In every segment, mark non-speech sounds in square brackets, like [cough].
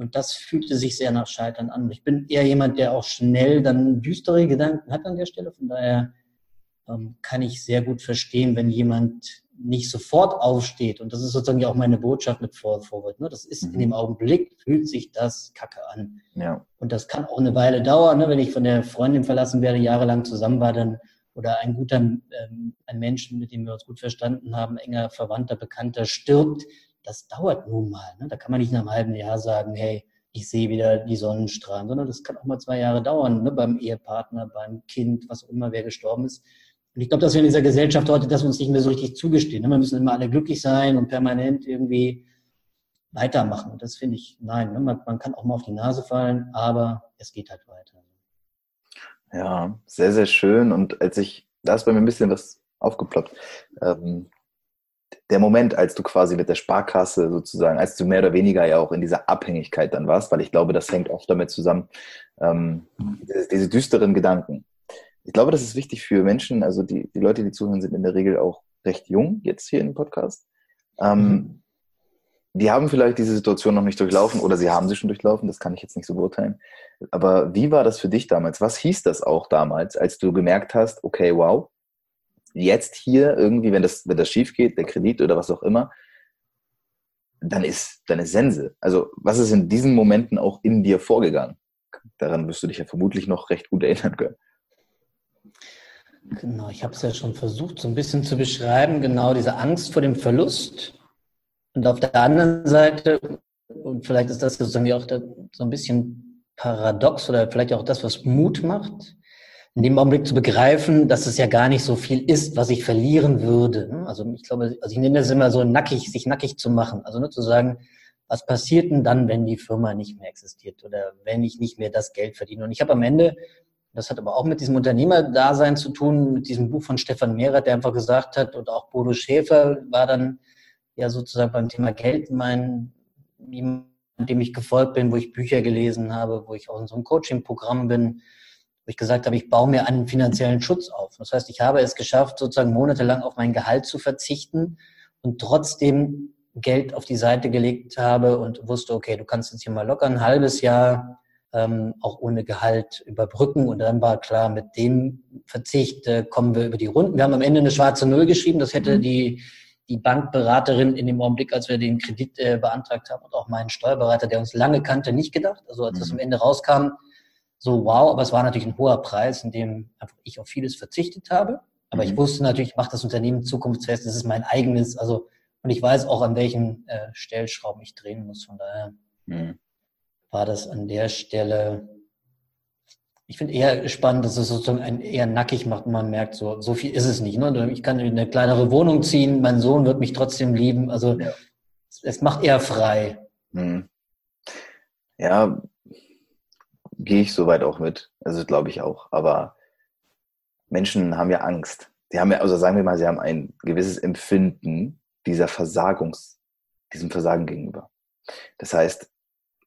Und das fühlte sich sehr nach Scheitern an. Ich bin eher jemand, der auch schnell dann düstere Gedanken hat an der Stelle. Von daher ähm, kann ich sehr gut verstehen, wenn jemand nicht sofort aufsteht. Und das ist sozusagen ja auch meine Botschaft mit Forward. Ne? Das ist mhm. in dem Augenblick, fühlt sich das kacke an. Ja. Und das kann auch eine Weile dauern. Ne? Wenn ich von der Freundin verlassen werde, jahrelang zusammen war, dann oder ein guter, ähm, ein Mensch, mit dem wir uns gut verstanden haben, enger Verwandter, Bekannter stirbt, das dauert nun mal. Ne? Da kann man nicht nach einem halben Jahr sagen, hey, ich sehe wieder die Sonnenstrahlen, sondern das kann auch mal zwei Jahre dauern, ne? beim Ehepartner, beim Kind, was auch immer, wer gestorben ist. Und ich glaube, dass wir in dieser Gesellschaft heute, dass wir uns nicht mehr so richtig zugestehen. Ne? Wir müssen immer alle glücklich sein und permanent irgendwie weitermachen. Und das finde ich, nein, ne? man, man kann auch mal auf die Nase fallen, aber es geht halt weiter. Ja, sehr, sehr schön. Und als ich, da ist bei mir ein bisschen was aufgeploppt. Ähm, der Moment, als du quasi mit der Sparkasse sozusagen, als du mehr oder weniger ja auch in dieser Abhängigkeit dann warst, weil ich glaube, das hängt oft damit zusammen, ähm, diese, diese, düsteren Gedanken. Ich glaube, das ist wichtig für Menschen, also die, die Leute, die zuhören, sind in der Regel auch recht jung jetzt hier im Podcast. Ähm, mhm. Die haben vielleicht diese Situation noch nicht durchlaufen oder sie haben sie schon durchlaufen, das kann ich jetzt nicht so beurteilen. Aber wie war das für dich damals? Was hieß das auch damals, als du gemerkt hast, okay, wow, jetzt hier irgendwie, wenn das, wenn das schief geht, der Kredit oder was auch immer, dann ist, dann ist Sense. Also, was ist in diesen Momenten auch in dir vorgegangen? Daran wirst du dich ja vermutlich noch recht gut erinnern können. Genau, ich habe es ja schon versucht, so ein bisschen zu beschreiben, genau diese Angst vor dem Verlust. Und auf der anderen Seite, und vielleicht ist das sozusagen auch so ein bisschen paradox oder vielleicht auch das, was Mut macht, in dem Augenblick zu begreifen, dass es ja gar nicht so viel ist, was ich verlieren würde. Also ich glaube, also ich nenne das immer so nackig, sich nackig zu machen. Also nur zu sagen, was passiert denn dann, wenn die Firma nicht mehr existiert oder wenn ich nicht mehr das Geld verdiene? Und ich habe am Ende, das hat aber auch mit diesem Unternehmerdasein zu tun, mit diesem Buch von Stefan Mehrer, der einfach gesagt hat, und auch Bodo Schäfer war dann ja sozusagen beim Thema Geld mein, dem ich gefolgt bin, wo ich Bücher gelesen habe, wo ich auch in so einem Coaching-Programm bin, ich gesagt habe, ich baue mir einen finanziellen Schutz auf. Das heißt, ich habe es geschafft, sozusagen monatelang auf mein Gehalt zu verzichten und trotzdem Geld auf die Seite gelegt habe und wusste, okay, du kannst jetzt hier mal locker ein halbes Jahr ähm, auch ohne Gehalt überbrücken. Und dann war klar, mit dem Verzicht äh, kommen wir über die Runden. Wir haben am Ende eine schwarze Null geschrieben. Das hätte mhm. die, die Bankberaterin in dem Augenblick, als wir den Kredit äh, beantragt haben und auch meinen Steuerberater, der uns lange kannte, nicht gedacht. Also als mhm. das am Ende rauskam, so wow, aber es war natürlich ein hoher Preis, in dem einfach ich auf vieles verzichtet habe. Aber mhm. ich wusste natürlich, ich mache das Unternehmen zukunftsfest, das ist mein eigenes, also und ich weiß auch, an welchen äh, Stellschrauben ich drehen muss. Von daher mhm. war das an der Stelle, ich finde eher spannend, dass es sozusagen ein eher nackig macht und man merkt, so, so viel ist es nicht. Ne? Ich kann in eine kleinere Wohnung ziehen, mein Sohn wird mich trotzdem lieben. Also ja. es, es, macht eher frei. Mhm. Ja, gehe ich soweit auch mit. Also glaube ich auch. Aber Menschen haben ja Angst. Die haben ja, also sagen wir mal, sie haben ein gewisses Empfinden dieser Versagungs, diesem Versagen gegenüber. Das heißt,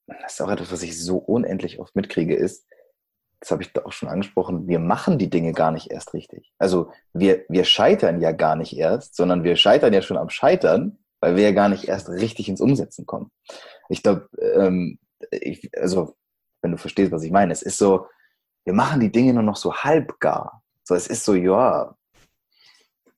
das ist auch etwas, was ich so unendlich oft mitkriege, ist, das habe ich da auch schon angesprochen, wir machen die Dinge gar nicht erst richtig. Also wir, wir scheitern ja gar nicht erst, sondern wir scheitern ja schon am Scheitern, weil wir ja gar nicht erst richtig ins Umsetzen kommen. Ich glaube, ähm, ich, also wenn du verstehst, was ich meine. Es ist so, wir machen die Dinge nur noch so halbgar. So, es ist so, ja,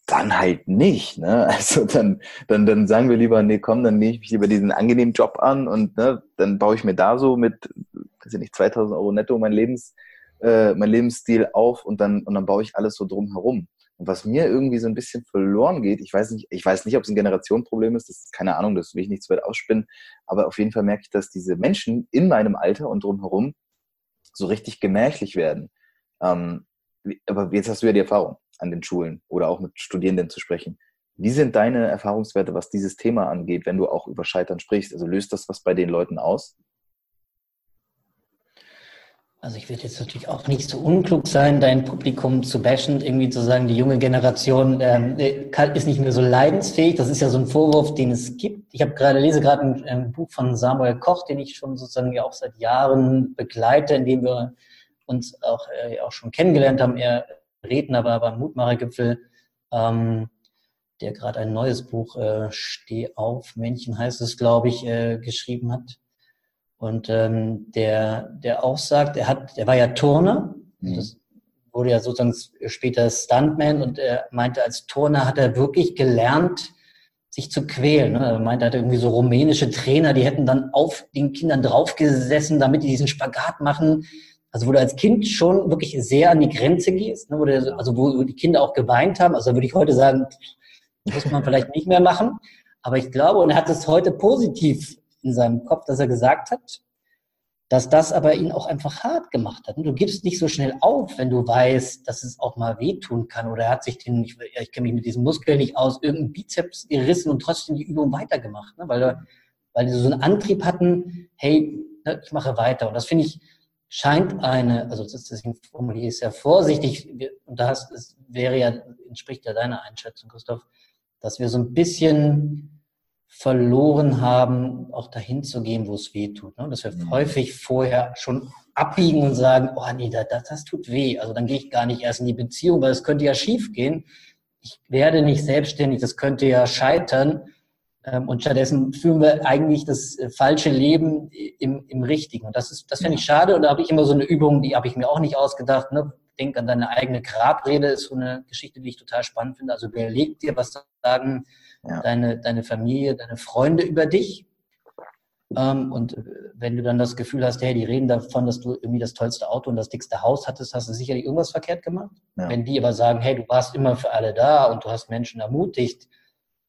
dann halt nicht, ne? [laughs] Also dann, dann, dann sagen wir lieber, nee, komm, dann nehme ich mich lieber diesen angenehmen Job an und ne, dann baue ich mir da so mit, weiß ich nicht, 2000 Euro netto mein Lebens, äh, mein Lebensstil auf und dann, und dann baue ich alles so drum herum. Und was mir irgendwie so ein bisschen verloren geht, ich weiß nicht, ich weiß nicht, ob es ein Generationenproblem ist, das ist keine Ahnung, das will ich nicht zu weit ausspinnen, aber auf jeden Fall merke ich, dass diese Menschen in meinem Alter und drumherum so richtig gemächlich werden. Ähm, aber jetzt hast du ja die Erfahrung an den Schulen oder auch mit Studierenden zu sprechen. Wie sind deine Erfahrungswerte, was dieses Thema angeht, wenn du auch über Scheitern sprichst? Also löst das was bei den Leuten aus? Also ich würde jetzt natürlich auch nicht so unklug sein, dein Publikum zu bashen, irgendwie zu sagen, die junge Generation ähm, ist nicht mehr so leidensfähig. Das ist ja so ein Vorwurf, den es gibt. Ich habe gerade lese gerade ein, ein, Buch von Samuel Koch, den ich schon sozusagen ja auch seit Jahren begleite, in dem wir uns auch, äh, auch schon kennengelernt haben. Er Redner war beim Mutmachergipfel, ähm, der gerade ein neues Buch äh, Steh auf Männchen heißt es, glaube ich, äh, geschrieben hat. Und ähm, der, der auch sagt, er hat, der war ja Turner, mhm. das wurde ja sozusagen später Stuntman und er meinte, als Turner hat er wirklich gelernt, sich zu quälen. Ne? Er meinte, er hatte irgendwie so rumänische Trainer, die hätten dann auf den Kindern draufgesessen, damit die diesen Spagat machen. Also wo du als Kind schon wirklich sehr an die Grenze gehst, ne? wo du, also wo die Kinder auch geweint haben. Also da würde ich heute sagen, muss man vielleicht nicht mehr machen. Aber ich glaube, und er hat es heute positiv in seinem Kopf, dass er gesagt hat, dass das aber ihn auch einfach hart gemacht hat. Du gibst nicht so schnell auf, wenn du weißt, dass es auch mal wehtun kann. Oder er hat sich den, ich, ich kenne mich mit diesem Muskel nicht aus, irgendeinen Bizeps gerissen und trotzdem die Übung weitergemacht. Ne? Weil, weil die so einen Antrieb hatten, hey, ne, ich mache weiter. Und das finde ich, scheint eine, also deswegen formuliere ich es ja vorsichtig, und das wäre ja, entspricht ja deiner Einschätzung, Christoph, dass wir so ein bisschen verloren haben, auch dahin zu gehen, wo es weh tut. Ne? Dass wir mhm. häufig vorher schon abbiegen und sagen, oh nee, das, das tut weh. Also dann gehe ich gar nicht erst in die Beziehung, weil es könnte ja schief gehen. Ich werde nicht selbstständig, das könnte ja scheitern. Ähm, und stattdessen führen wir eigentlich das äh, falsche Leben im, im Richtigen. Und das ist, das finde ich schade. Und da habe ich immer so eine Übung, die habe ich mir auch nicht ausgedacht. Ne? Denk an deine eigene Grabrede, ist so eine Geschichte, die ich total spannend finde. Also überleg dir, was sagen ja. deine, deine Familie, deine Freunde über dich. Ähm, und wenn du dann das Gefühl hast, hey, die reden davon, dass du irgendwie das tollste Auto und das dickste Haus hattest, hast du sicherlich irgendwas verkehrt gemacht. Ja. Wenn die aber sagen, hey, du warst immer für alle da und du hast Menschen ermutigt,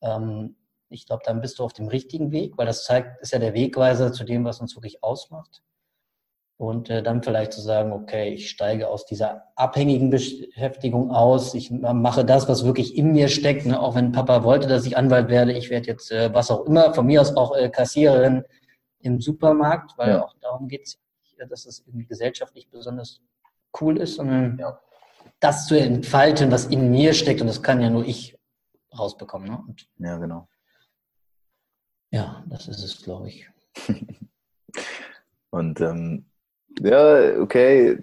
ähm, ich glaube, dann bist du auf dem richtigen Weg, weil das zeigt, ist ja der Wegweiser zu dem, was uns wirklich ausmacht und äh, dann vielleicht zu sagen, okay, ich steige aus dieser abhängigen Beschäftigung aus, ich mache das, was wirklich in mir steckt, ne? auch wenn Papa wollte, dass ich Anwalt werde, ich werde jetzt äh, was auch immer, von mir aus auch äh, Kassiererin im Supermarkt, weil ja. auch darum geht es, dass es irgendwie gesellschaftlich besonders cool ist, sondern ja. das zu entfalten, was in mir steckt und das kann ja nur ich rausbekommen. Ne? Und ja, genau. Ja, das ist es, glaube ich. [laughs] und ähm, ja, okay,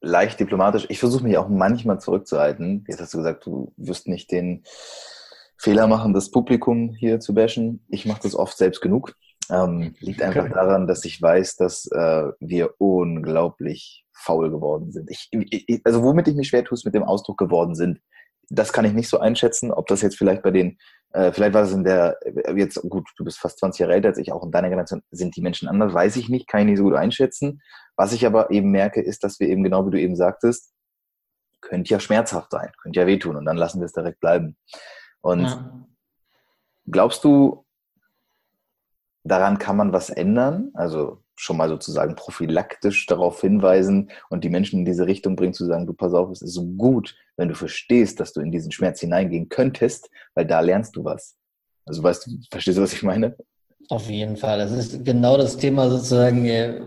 leicht diplomatisch. Ich versuche mich auch manchmal zurückzuhalten. Jetzt hast du gesagt, du wirst nicht den Fehler machen, das Publikum hier zu bashen. Ich mache das oft selbst genug. Ähm, liegt einfach daran, dass ich weiß, dass äh, wir unglaublich faul geworden sind. Ich, ich, also womit ich mich schwer tue, ist mit dem Ausdruck geworden sind. Das kann ich nicht so einschätzen, ob das jetzt vielleicht bei den äh, vielleicht war es in der, jetzt gut, du bist fast 20 Jahre älter als ich, auch in deiner Generation sind die Menschen anders, weiß ich nicht, kann ich nicht so gut einschätzen. Was ich aber eben merke, ist, dass wir eben genau wie du eben sagtest, könnte ja schmerzhaft sein, könnte ja wehtun und dann lassen wir es direkt bleiben. Und ja. glaubst du, daran kann man was ändern? Also schon mal sozusagen prophylaktisch darauf hinweisen und die Menschen in diese Richtung bringen, zu sagen, du pass auf, es ist so gut, wenn du verstehst, dass du in diesen Schmerz hineingehen könntest, weil da lernst du was. Also weißt du, verstehst du, was ich meine? Auf jeden Fall. Das ist genau das Thema sozusagen, äh,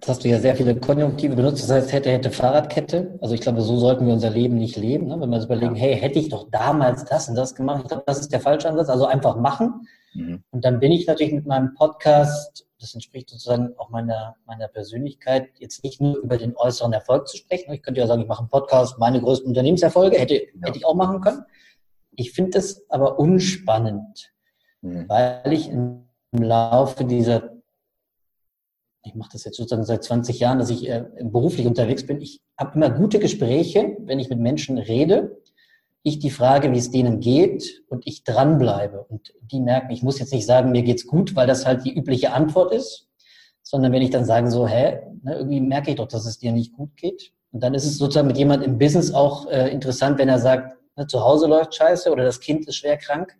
das hast du ja sehr viele Konjunktive benutzt, das heißt hätte, hätte Fahrradkette. Also ich glaube, so sollten wir unser Leben nicht leben. Ne? Wenn wir uns überlegen, hey, hätte ich doch damals das und das gemacht, ich glaube, das ist der falsche Ansatz. Also einfach machen. Mhm. Und dann bin ich natürlich mit meinem Podcast das entspricht sozusagen auch meiner, meiner Persönlichkeit, jetzt nicht nur über den äußeren Erfolg zu sprechen. Ich könnte ja sagen, ich mache einen Podcast, meine größten Unternehmenserfolge, hätte, ja. hätte ich auch machen können. Ich finde das aber unspannend, mhm. weil ich im Laufe dieser, ich mache das jetzt sozusagen seit 20 Jahren, dass ich äh, beruflich unterwegs bin, ich habe immer gute Gespräche, wenn ich mit Menschen rede ich die Frage, wie es denen geht und ich dranbleibe. Und die merken, ich muss jetzt nicht sagen, mir geht's gut, weil das halt die übliche Antwort ist, sondern wenn ich dann sage so, hä, ne, irgendwie merke ich doch, dass es dir nicht gut geht. Und dann ist es sozusagen mit jemand im Business auch äh, interessant, wenn er sagt, ne, zu Hause läuft scheiße oder das Kind ist schwer krank.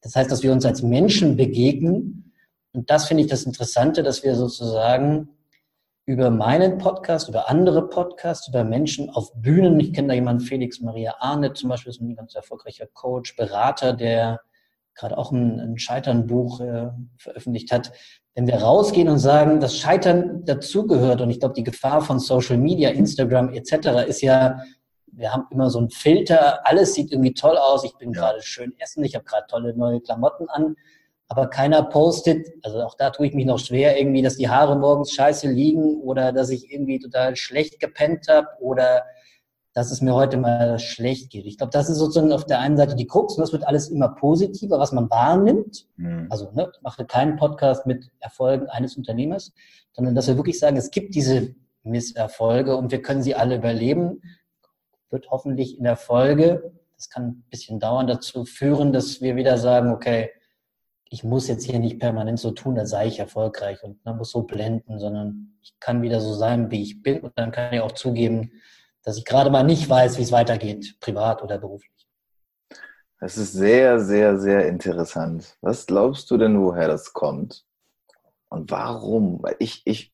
Das heißt, dass wir uns als Menschen begegnen. Und das finde ich das Interessante, dass wir sozusagen über meinen Podcast, über andere Podcasts, über Menschen auf Bühnen. Ich kenne da jemanden, Felix Maria Arnett zum Beispiel, ist ein ganz erfolgreicher Coach, Berater, der gerade auch ein, ein Scheitern-Buch äh, veröffentlicht hat. Wenn wir rausgehen und sagen, dass Scheitern dazugehört und ich glaube, die Gefahr von Social Media, Instagram etc. ist ja, wir haben immer so einen Filter, alles sieht irgendwie toll aus, ich bin ja. gerade schön essen, ich habe gerade tolle neue Klamotten an aber keiner postet, also auch da tue ich mich noch schwer, irgendwie, dass die Haare morgens scheiße liegen oder dass ich irgendwie total schlecht gepennt habe oder dass es mir heute mal schlecht geht. Ich glaube, das ist sozusagen auf der einen Seite die Krux und das wird alles immer positiver, was man wahrnimmt. Mhm. Also ne, ich mache keinen Podcast mit Erfolgen eines Unternehmers, sondern dass wir wirklich sagen, es gibt diese Misserfolge und wir können sie alle überleben. Wird hoffentlich in der Folge, das kann ein bisschen dauern, dazu führen, dass wir wieder sagen, okay, ich muss jetzt hier nicht permanent so tun, als sei ich erfolgreich und man muss so blenden, sondern ich kann wieder so sein, wie ich bin und dann kann ich auch zugeben, dass ich gerade mal nicht weiß, wie es weitergeht, privat oder beruflich. Das ist sehr, sehr, sehr interessant. Was glaubst du denn, woher das kommt? Und warum? Weil ich, ich,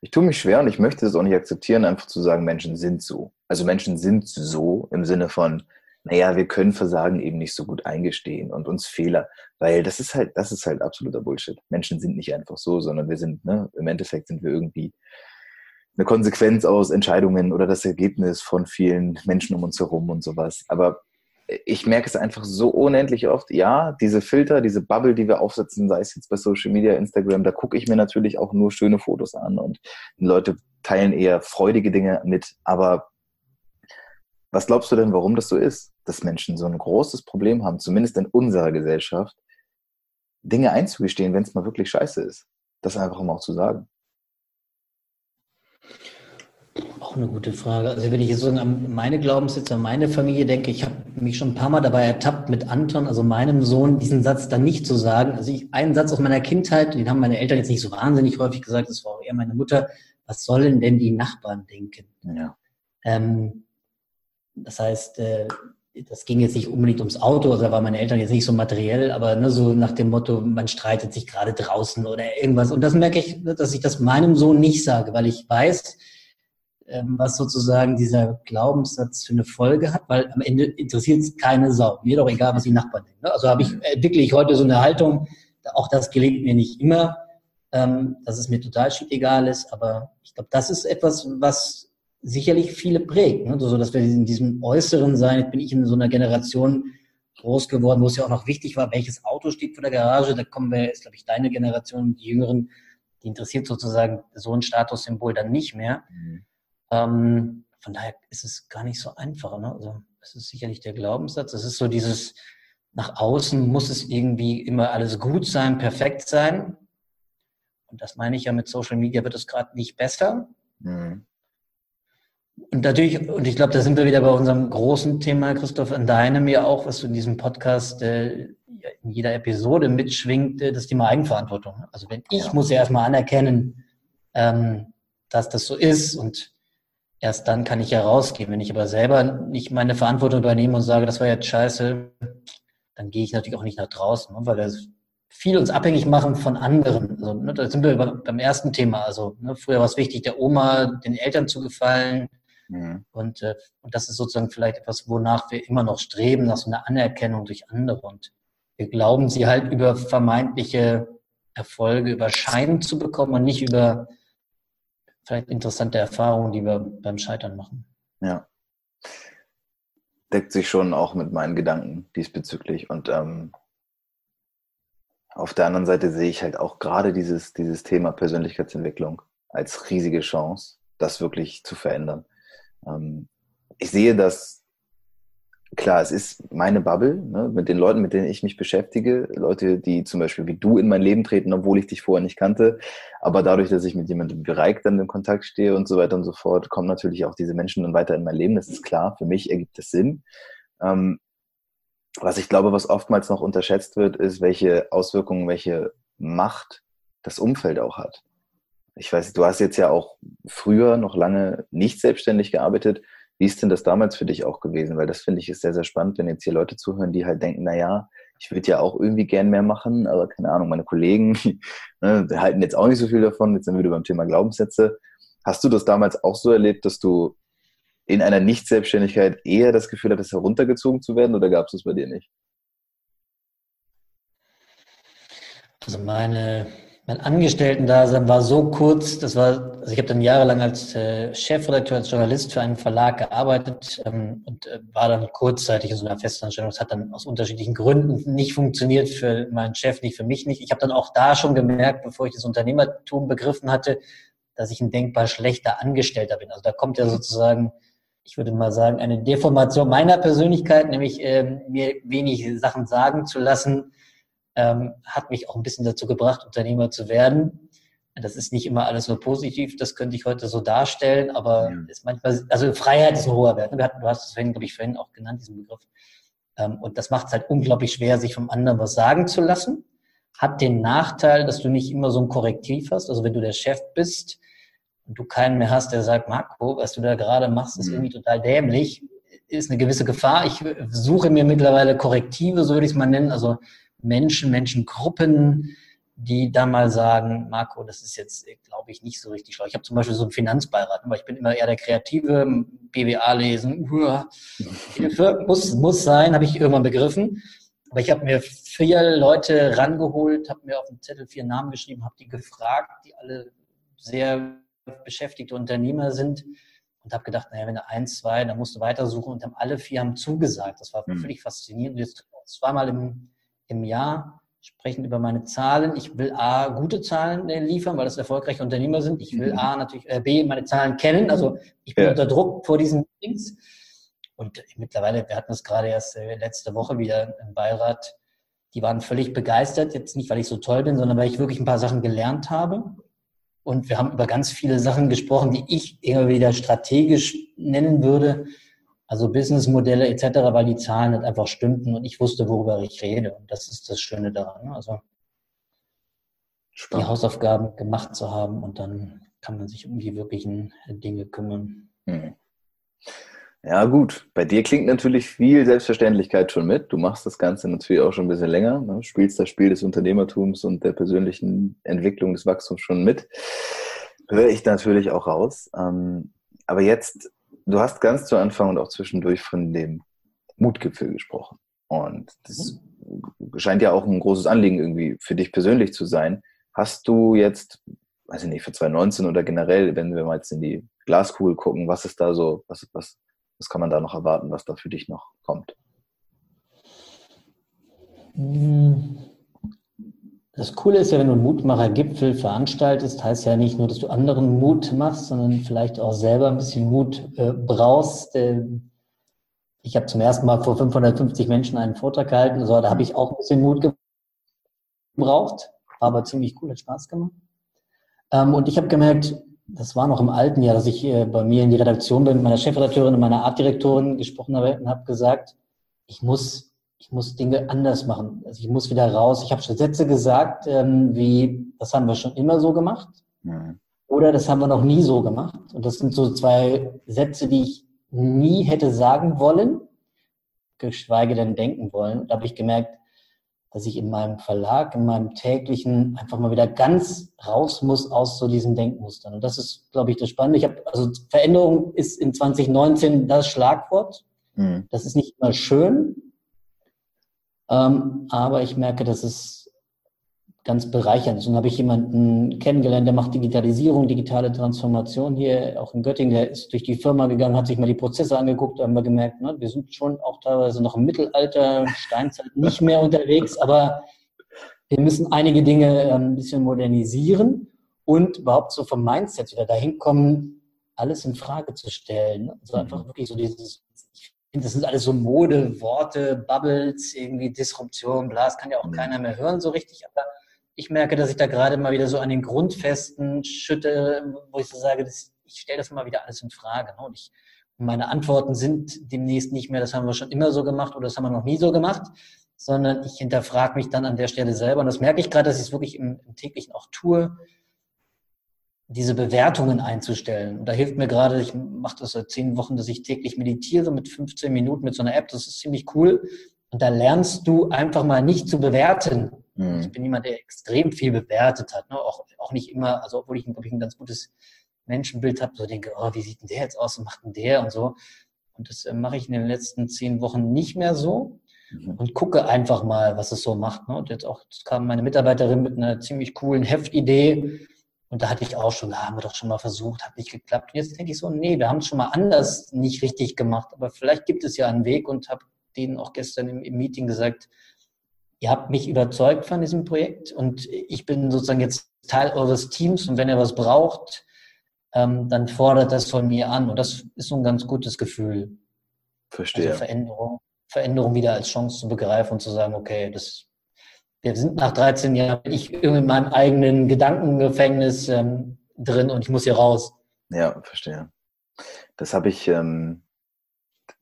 ich tue mich schwer und ich möchte es auch nicht akzeptieren, einfach zu sagen, Menschen sind so. Also Menschen sind so im Sinne von, naja, wir können Versagen eben nicht so gut eingestehen und uns Fehler, weil das ist halt, das ist halt absoluter Bullshit. Menschen sind nicht einfach so, sondern wir sind, ne, im Endeffekt sind wir irgendwie eine Konsequenz aus Entscheidungen oder das Ergebnis von vielen Menschen um uns herum und sowas. Aber ich merke es einfach so unendlich oft. Ja, diese Filter, diese Bubble, die wir aufsetzen, sei es jetzt bei Social Media, Instagram, da gucke ich mir natürlich auch nur schöne Fotos an und Leute teilen eher freudige Dinge mit. Aber was glaubst du denn, warum das so ist, dass Menschen so ein großes Problem haben, zumindest in unserer Gesellschaft, Dinge einzugestehen, wenn es mal wirklich scheiße ist? Das einfach mal auch zu sagen. Auch eine gute Frage. Also wenn ich jetzt so an meine Glaubenssätze, an meine Familie denke, ich habe mich schon ein paar Mal dabei ertappt, mit Anton, also meinem Sohn, diesen Satz dann nicht zu sagen. Also ich, einen Satz aus meiner Kindheit, den haben meine Eltern jetzt nicht so wahnsinnig häufig gesagt, das war auch eher meine Mutter, was sollen denn die Nachbarn denken? Ja. Ähm, das heißt, äh, das ging jetzt nicht unbedingt ums Auto, also da waren meine Eltern jetzt nicht so materiell, aber ne, so nach dem Motto, man streitet sich gerade draußen oder irgendwas. Und das merke ich, dass ich das meinem Sohn nicht sage, weil ich weiß, ähm, was sozusagen dieser Glaubenssatz für eine Folge hat, weil am Ende interessiert es keine Sau. Mir doch egal, was die Nachbarn denken. Ne? Also habe ich, entwickle ich heute so eine Haltung, auch das gelingt mir nicht immer, ähm, dass es mir total egal ist, aber ich glaube, das ist etwas, was sicherlich viele prägt. Ne? So dass wir in diesem Äußeren sein, jetzt bin ich in so einer Generation groß geworden, wo es ja auch noch wichtig war, welches Auto steht vor der Garage. Da kommen wir, ist glaube ich deine Generation, die Jüngeren, die interessiert sozusagen so ein Statussymbol dann nicht mehr. Mhm. Ähm, von daher ist es gar nicht so einfach. Ne? Also es ist sicherlich der Glaubenssatz. Es ist so dieses, nach außen muss es irgendwie immer alles gut sein, perfekt sein. Und das meine ich ja mit Social Media wird es gerade nicht besser. Mhm. Und natürlich, und ich glaube, da sind wir wieder bei unserem großen Thema, Christoph, an deinem ja auch, was du in diesem Podcast äh, in jeder Episode mitschwingt, äh, das Thema Eigenverantwortung. Also wenn ich ja. muss ja erstmal anerkennen, ähm, dass das so ist und erst dann kann ich ja rausgehen. Wenn ich aber selber nicht meine Verantwortung übernehme und sage, das war jetzt scheiße, dann gehe ich natürlich auch nicht nach draußen, ne, weil wir viel uns abhängig machen von anderen. Also, ne, da sind wir beim ersten Thema. Also ne, früher war es wichtig, der Oma, den Eltern zu gefallen, Mhm. Und, äh, und das ist sozusagen vielleicht etwas, wonach wir immer noch streben, nach so einer Anerkennung durch andere. Und wir glauben, sie halt über vermeintliche Erfolge, über Schein zu bekommen und nicht über vielleicht interessante Erfahrungen, die wir beim Scheitern machen. Ja. Deckt sich schon auch mit meinen Gedanken diesbezüglich. Und ähm, auf der anderen Seite sehe ich halt auch gerade dieses, dieses Thema Persönlichkeitsentwicklung als riesige Chance, das wirklich zu verändern. Ähm, ich sehe das, klar, es ist meine Bubble, ne, mit den Leuten, mit denen ich mich beschäftige, Leute, die zum Beispiel wie du in mein Leben treten, obwohl ich dich vorher nicht kannte, aber dadurch, dass ich mit jemandem Reik dann in Kontakt stehe und so weiter und so fort, kommen natürlich auch diese Menschen dann weiter in mein Leben, das ist klar, für mich ergibt es Sinn. Ähm, was ich glaube, was oftmals noch unterschätzt wird, ist, welche Auswirkungen, welche Macht das Umfeld auch hat ich weiß, du hast jetzt ja auch früher noch lange nicht selbstständig gearbeitet. Wie ist denn das damals für dich auch gewesen? Weil das finde ich ist sehr, sehr spannend, wenn jetzt hier Leute zuhören, die halt denken, na ja, ich würde ja auch irgendwie gern mehr machen, aber keine Ahnung, meine Kollegen [laughs] ne, halten jetzt auch nicht so viel davon. Jetzt sind wir wieder beim Thema Glaubenssätze. Hast du das damals auch so erlebt, dass du in einer Nicht-Selbstständigkeit eher das Gefühl hattest, heruntergezogen zu werden oder gab es das bei dir nicht? Also meine mein Angestellten-Dasein war so kurz, das war, also ich habe dann jahrelang als äh, Chefredakteur, als Journalist für einen Verlag gearbeitet ähm, und äh, war dann kurzzeitig in so einer Festanstellung. Das hat dann aus unterschiedlichen Gründen nicht funktioniert für meinen Chef, nicht für mich nicht. Ich habe dann auch da schon gemerkt, bevor ich das Unternehmertum begriffen hatte, dass ich ein denkbar schlechter Angestellter bin. Also da kommt ja sozusagen ich würde mal sagen, eine Deformation meiner Persönlichkeit, nämlich ähm, mir wenig Sachen sagen zu lassen, ähm, hat mich auch ein bisschen dazu gebracht, Unternehmer zu werden. Das ist nicht immer alles nur positiv, das könnte ich heute so darstellen, aber ja. ist manchmal, also Freiheit ist ein hoher Wert. Du hast es vorhin, glaube ich, vorhin auch genannt, diesen Begriff. Ähm, und das macht es halt unglaublich schwer, sich vom anderen was sagen zu lassen. Hat den Nachteil, dass du nicht immer so ein Korrektiv hast. Also wenn du der Chef bist und du keinen mehr hast, der sagt, Marco, was du da gerade machst, ist mhm. irgendwie total dämlich, ist eine gewisse Gefahr. Ich suche mir mittlerweile Korrektive, so würde ich es mal nennen. Also Menschen, Menschengruppen, die dann mal sagen, Marco, das ist jetzt, glaube ich, nicht so richtig schlau. Ich habe zum Beispiel so einen Finanzbeirat, aber ich bin immer eher der Kreative, BWA lesen, Hilfe, muss, muss sein, habe ich irgendwann begriffen. Aber ich habe mir vier Leute rangeholt, habe mir auf dem Zettel vier Namen geschrieben, habe die gefragt, die alle sehr beschäftigte Unternehmer sind und habe gedacht, naja, wenn du eins, zwei, dann musst du weitersuchen und haben alle vier haben zugesagt. Das war mhm. völlig faszinierend. Und jetzt zweimal im, im Jahr sprechen über meine Zahlen. Ich will A, gute Zahlen äh, liefern, weil das erfolgreiche Unternehmer sind. Ich will mhm. A, natürlich, äh, B, meine Zahlen kennen. Also ich bin ja. unter Druck vor diesen Dings. Und mittlerweile, wir hatten es gerade erst äh, letzte Woche wieder im Beirat, die waren völlig begeistert. Jetzt nicht, weil ich so toll bin, sondern weil ich wirklich ein paar Sachen gelernt habe. Und wir haben über ganz viele Sachen gesprochen, die ich immer wieder strategisch nennen würde also Businessmodelle etc., weil die Zahlen nicht einfach stimmten und ich wusste, worüber ich rede. Und das ist das Schöne daran. Ne? Also Spannend. die Hausaufgaben gemacht zu haben und dann kann man sich um die wirklichen Dinge kümmern. Hm. Ja, gut. Bei dir klingt natürlich viel Selbstverständlichkeit schon mit. Du machst das Ganze natürlich auch schon ein bisschen länger. Ne? Spielst das Spiel des Unternehmertums und der persönlichen Entwicklung des Wachstums schon mit. Höre ich natürlich auch raus. Ähm, aber jetzt du hast ganz zu Anfang und auch zwischendurch von dem Mutgipfel gesprochen. Und das scheint ja auch ein großes Anliegen irgendwie für dich persönlich zu sein. Hast du jetzt, weiß ich nicht, für 2019 oder generell, wenn wir mal jetzt in die Glaskugel gucken, was ist da so, was, was, was kann man da noch erwarten, was da für dich noch kommt? Hm. Das Coole ist ja, wenn du einen Mutmacher-Gipfel veranstaltest, heißt ja nicht nur, dass du anderen Mut machst, sondern vielleicht auch selber ein bisschen Mut äh, brauchst. Äh, ich habe zum ersten Mal vor 550 Menschen einen Vortrag gehalten, also da habe ich auch ein bisschen Mut gebraucht, aber ziemlich cool, hat Spaß gemacht. Ähm, und ich habe gemerkt, das war noch im alten Jahr, dass ich äh, bei mir in die Redaktion bin, mit meiner Chefredakteurin und meiner Artdirektorin gesprochen habe und habe gesagt, ich muss ich muss Dinge anders machen. Also ich muss wieder raus. Ich habe schon Sätze gesagt, ähm, wie, das haben wir schon immer so gemacht. Mhm. Oder das haben wir noch nie so gemacht. Und das sind so zwei Sätze, die ich nie hätte sagen wollen, geschweige denn denken wollen. Da habe ich gemerkt, dass ich in meinem Verlag, in meinem täglichen einfach mal wieder ganz raus muss aus so diesen Denkmustern. Und das ist, glaube ich, das Spannende. Ich habe, also Veränderung ist in 2019 das Schlagwort. Mhm. Das ist nicht immer schön, ähm, aber ich merke, dass es ganz bereichernd ist. Und habe ich jemanden kennengelernt, der macht Digitalisierung, digitale Transformation hier, auch in Göttingen, der ist durch die Firma gegangen, hat sich mal die Prozesse angeguckt, haben wir gemerkt, ne, wir sind schon auch teilweise noch im Mittelalter, Steinzeit [laughs] nicht mehr unterwegs, aber wir müssen einige Dinge ähm, ein bisschen modernisieren und überhaupt so vom Mindset wieder dahin kommen, alles in Frage zu stellen. Also einfach wirklich so dieses das sind alles so Modeworte, Bubbles, irgendwie Disruption, bla, das kann ja auch mhm. keiner mehr hören so richtig, aber ich merke, dass ich da gerade mal wieder so an den Grundfesten schütte, wo ich so sage, das, ich stelle das mal wieder alles in Frage. Ne? Und ich, meine Antworten sind demnächst nicht mehr, das haben wir schon immer so gemacht oder das haben wir noch nie so gemacht, sondern ich hinterfrage mich dann an der Stelle selber. Und das merke ich gerade, dass ich es wirklich im, im täglichen auch tue diese Bewertungen einzustellen. Und da hilft mir gerade, ich mache das seit zehn Wochen, dass ich täglich meditiere mit 15 Minuten mit so einer App. Das ist ziemlich cool. Und da lernst du einfach mal nicht zu bewerten. Mhm. Ich bin jemand, der extrem viel bewertet hat. Ne? Auch, auch nicht immer, also obwohl ich, glaube ich, ein ganz gutes Menschenbild habe, so denke, oh, wie sieht denn der jetzt aus und macht denn der und so. Und das äh, mache ich in den letzten zehn Wochen nicht mehr so mhm. und gucke einfach mal, was es so macht. Ne? Und jetzt auch kam meine Mitarbeiterin mit einer ziemlich coolen Heftidee und da hatte ich auch schon, da haben wir doch schon mal versucht, hat nicht geklappt. Und jetzt denke ich so, nee, wir haben es schon mal anders nicht richtig gemacht. Aber vielleicht gibt es ja einen Weg und habe denen auch gestern im, im Meeting gesagt, ihr habt mich überzeugt von diesem Projekt und ich bin sozusagen jetzt Teil eures Teams und wenn ihr was braucht, ähm, dann fordert das von mir an. Und das ist so ein ganz gutes Gefühl. Verstehe. Also Veränderung, Veränderung wieder als Chance zu begreifen und zu sagen, okay, das, wir sind nach 13 Jahren, ich in meinem eigenen Gedankengefängnis ähm, drin und ich muss hier raus. Ja, verstehe. Das habe ich, ähm,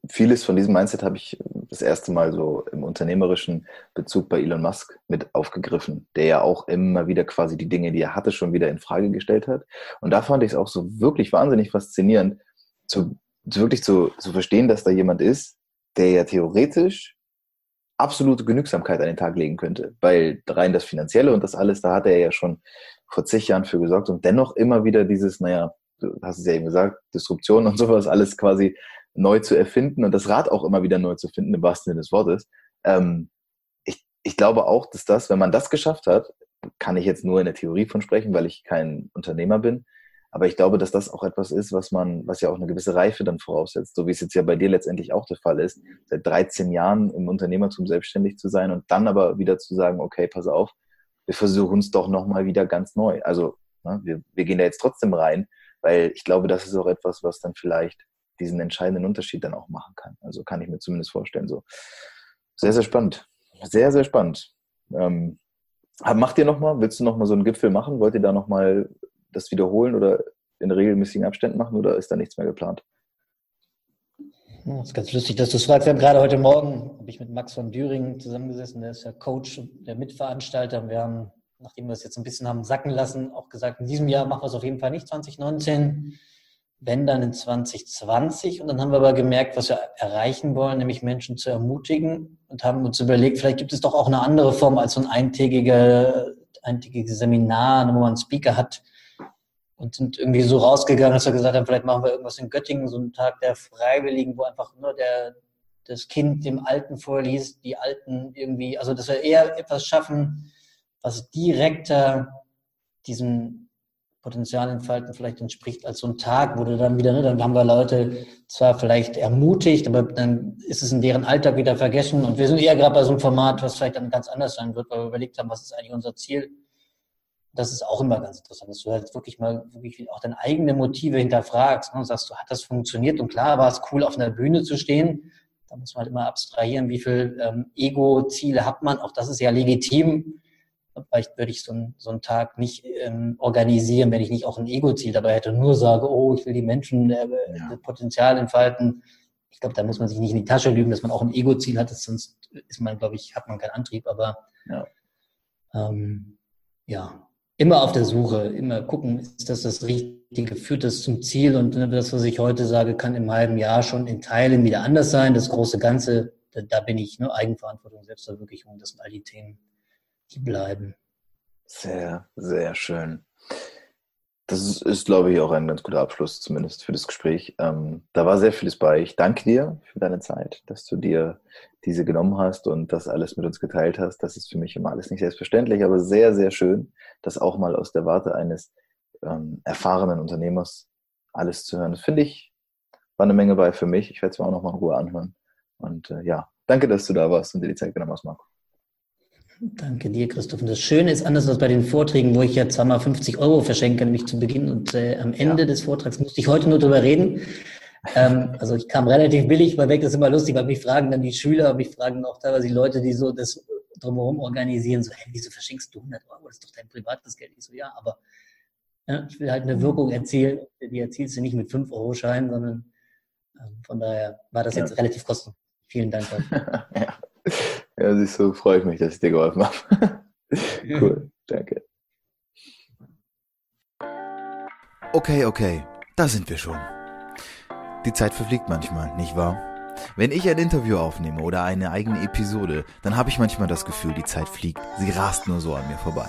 vieles von diesem Mindset habe ich das erste Mal so im unternehmerischen Bezug bei Elon Musk mit aufgegriffen, der ja auch immer wieder quasi die Dinge, die er hatte, schon wieder in Frage gestellt hat. Und da fand ich es auch so wirklich wahnsinnig faszinierend, zu, wirklich zu, zu verstehen, dass da jemand ist, der ja theoretisch absolute Genügsamkeit an den Tag legen könnte. Weil rein das Finanzielle und das alles, da hat er ja schon vor zig Jahren für gesorgt und dennoch immer wieder dieses, naja, du hast es ja eben gesagt, Disruption und sowas, alles quasi neu zu erfinden und das Rad auch immer wieder neu zu finden, im wahrsten Sinne des Wortes. Ähm, ich, ich glaube auch, dass das, wenn man das geschafft hat, kann ich jetzt nur in der Theorie von sprechen, weil ich kein Unternehmer bin. Aber ich glaube, dass das auch etwas ist, was man, was ja auch eine gewisse Reife dann voraussetzt, so wie es jetzt ja bei dir letztendlich auch der Fall ist, seit 13 Jahren im Unternehmertum selbstständig zu sein und dann aber wieder zu sagen, okay, pass auf, wir versuchen es doch nochmal wieder ganz neu. Also ne, wir, wir gehen da jetzt trotzdem rein, weil ich glaube, das ist auch etwas, was dann vielleicht diesen entscheidenden Unterschied dann auch machen kann. Also kann ich mir zumindest vorstellen. So sehr, sehr spannend. Sehr, sehr spannend. Ähm, macht ihr nochmal, willst du nochmal so einen Gipfel machen? Wollt ihr da nochmal das wiederholen oder in regelmäßigen Abständen machen oder ist da nichts mehr geplant? Das ist ganz lustig, dass du es fragst. Wir haben gerade heute Morgen, habe ich mit Max von Düring zusammengesessen, der ist ja Coach, der Mitveranstalter. Wir haben, nachdem wir es jetzt ein bisschen haben sacken lassen, auch gesagt, in diesem Jahr machen wir es auf jeden Fall nicht 2019 wenn dann in 2020. Und dann haben wir aber gemerkt, was wir erreichen wollen, nämlich Menschen zu ermutigen und haben uns überlegt, vielleicht gibt es doch auch eine andere Form als so ein eintägiger, eintägiges Seminar, wo man einen Speaker hat und sind irgendwie so rausgegangen, dass wir gesagt haben, vielleicht machen wir irgendwas in Göttingen, so einen Tag der Freiwilligen, wo einfach nur der, das Kind dem Alten vorliest, die Alten irgendwie, also dass wir eher etwas schaffen, was direkter diesem Potenzial entfalten vielleicht entspricht als so ein Tag, wo du dann wieder, ne, dann haben wir Leute zwar vielleicht ermutigt, aber dann ist es in deren Alltag wieder vergessen und wir sind eher gerade bei so einem Format, was vielleicht dann ganz anders sein wird, weil wir überlegt haben, was ist eigentlich unser Ziel. Das ist auch immer ganz interessant, dass du halt wirklich mal wirklich auch deine eigenen Motive hinterfragst ne, und sagst, du, hat das funktioniert? Und klar war es cool, auf einer Bühne zu stehen. Da muss man halt immer abstrahieren, wie viel ähm, Ego-Ziele hat man. Auch das ist ja legitim Vielleicht würde ich so, ein, so einen Tag nicht ähm, organisieren, wenn ich nicht auch ein Ego-Ziel dabei hätte und nur sage, oh, ich will die Menschen äh, ja. Potenzial entfalten. Ich glaube, da muss man sich nicht in die Tasche lügen, dass man auch ein Ego-Ziel hat, sonst ist man, glaube ich, hat man keinen Antrieb. Aber ja. Ähm, ja, immer auf der Suche, immer gucken, ist das das Richtige, führt das zum Ziel und das, was ich heute sage, kann im halben Jahr schon in Teilen wieder anders sein. Das große Ganze, da, da bin ich, ne, Eigenverantwortung, Selbstverwirklichung, das sind all die Themen die bleiben. Sehr, sehr schön. Das ist, ist, glaube ich, auch ein ganz guter Abschluss, zumindest für das Gespräch. Ähm, da war sehr vieles bei. Ich danke dir für deine Zeit, dass du dir diese genommen hast und das alles mit uns geteilt hast. Das ist für mich immer alles nicht selbstverständlich, aber sehr, sehr schön, das auch mal aus der Warte eines ähm, erfahrenen Unternehmers alles zu hören. Finde ich, war eine Menge bei für mich. Ich werde es mir auch nochmal in Ruhe anhören. Und äh, ja, danke, dass du da warst und dir die Zeit genommen hast, Marco. Danke dir, Christoph. Und das Schöne ist, anders als bei den Vorträgen, wo ich ja zweimal 50 Euro verschenke, nämlich zu Beginn und äh, am Ende ja. des Vortrags musste ich heute nur drüber reden. Ähm, also ich kam relativ billig weil weg, das ist immer lustig, weil mich fragen dann die Schüler, mich fragen auch teilweise die Leute, die so das drumherum organisieren, so, hey, wieso verschenkst du 100 Euro? Das ist doch dein privates Geld. Ich so, ja, aber ja, ich will halt eine Wirkung erzielen. Die erzielst du nicht mit 5-Euro-Scheinen, sondern ähm, von daher war das jetzt relativ kostenlos. Vielen Dank. [laughs] ja. Ja, siehst du, freue ich mich, dass ich dir geholfen habe. [laughs] cool, danke. Okay, okay, da sind wir schon. Die Zeit verfliegt manchmal, nicht wahr? Wenn ich ein Interview aufnehme oder eine eigene Episode, dann habe ich manchmal das Gefühl, die Zeit fliegt. Sie rast nur so an mir vorbei.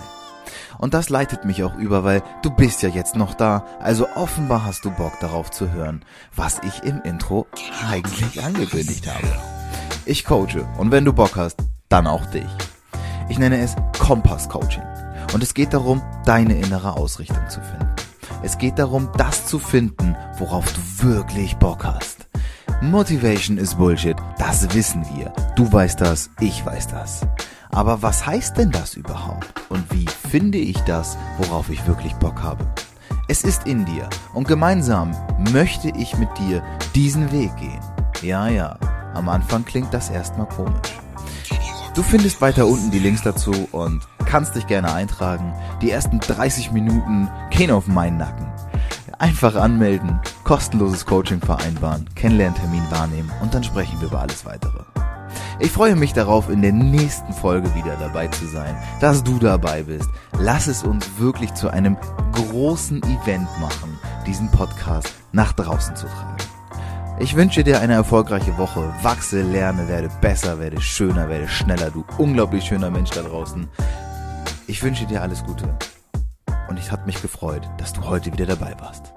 Und das leitet mich auch über, weil du bist ja jetzt noch da, also offenbar hast du Bock darauf zu hören, was ich im Intro eigentlich angekündigt habe. Ich coache und wenn du Bock hast, dann auch dich. Ich nenne es Kompass Coaching und es geht darum, deine innere Ausrichtung zu finden. Es geht darum, das zu finden, worauf du wirklich Bock hast. Motivation ist Bullshit, das wissen wir. Du weißt das, ich weiß das. Aber was heißt denn das überhaupt? Und wie finde ich das, worauf ich wirklich Bock habe? Es ist in dir und gemeinsam möchte ich mit dir diesen Weg gehen. Ja, ja, am Anfang klingt das erstmal komisch. Du findest weiter unten die Links dazu und kannst dich gerne eintragen. Die ersten 30 Minuten gehen auf meinen Nacken. Einfach anmelden, kostenloses Coaching vereinbaren, Kennenlerntermin wahrnehmen und dann sprechen wir über alles weitere. Ich freue mich darauf, in der nächsten Folge wieder dabei zu sein, dass du dabei bist. Lass es uns wirklich zu einem großen Event machen, diesen Podcast nach draußen zu tragen. Ich wünsche dir eine erfolgreiche Woche. Wachse, lerne, werde besser, werde schöner, werde schneller. Du unglaublich schöner Mensch da draußen. Ich wünsche dir alles Gute. Und ich hat mich gefreut, dass du heute wieder dabei warst.